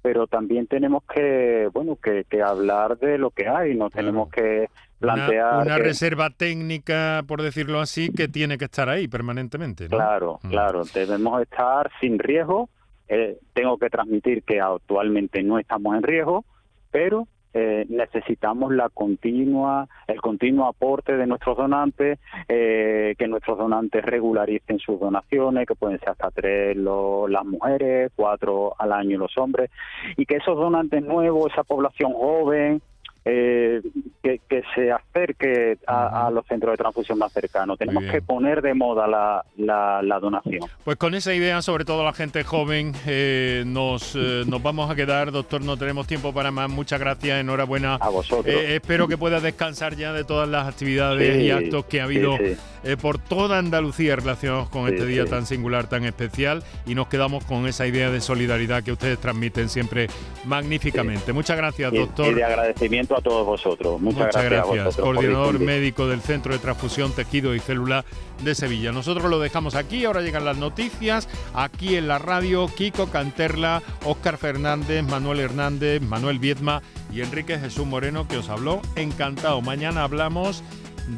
pero también tenemos que, bueno, que, que hablar de lo que hay. No tenemos que plantear una que- reserva técnica, por decirlo así, que tiene que estar ahí permanentemente. ¿no? Claro, claro, debemos estar sin riesgo. Eh, tengo que transmitir que actualmente no estamos en riesgo, pero eh, necesitamos la continua, el continuo aporte de nuestros donantes, eh, que nuestros donantes regularicen sus donaciones, que pueden ser hasta tres lo- las mujeres, cuatro al año los hombres, y que esos donantes nuevos, esa población joven, eh, que, que se acerque a, a los centros de transfusión más cercanos. Tenemos que poner de moda la, la, la donación. Pues con esa idea, sobre todo la gente joven, eh, nos, eh, nos vamos a quedar. Doctor, no tenemos tiempo para más. Muchas gracias, enhorabuena. A vosotros. Eh, espero que pueda descansar ya de todas las actividades Sí, y actos que ha habido sí, sí. por toda Andalucía relacionados con este día tan singular, tan especial. Y nos quedamos con esa idea de solidaridad que ustedes transmiten siempre magníficamente. Muchas gracias, Y, doctor. y de agradecimiento a todos vosotros. Muchas, Muchas gracias, a vosotros. por coordinador médico del Centro de Transfusión, Tejido y Célula de Sevilla. Nosotros lo dejamos aquí, ahora llegan las noticias, aquí en la radio, Kiko Canterla, Óscar Fernández, Manuel Hernández, Manuel Viedma y Enrique Jesús Moreno que os habló. Encantado. Mañana hablamos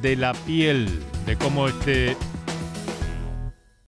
de la piel, de cómo este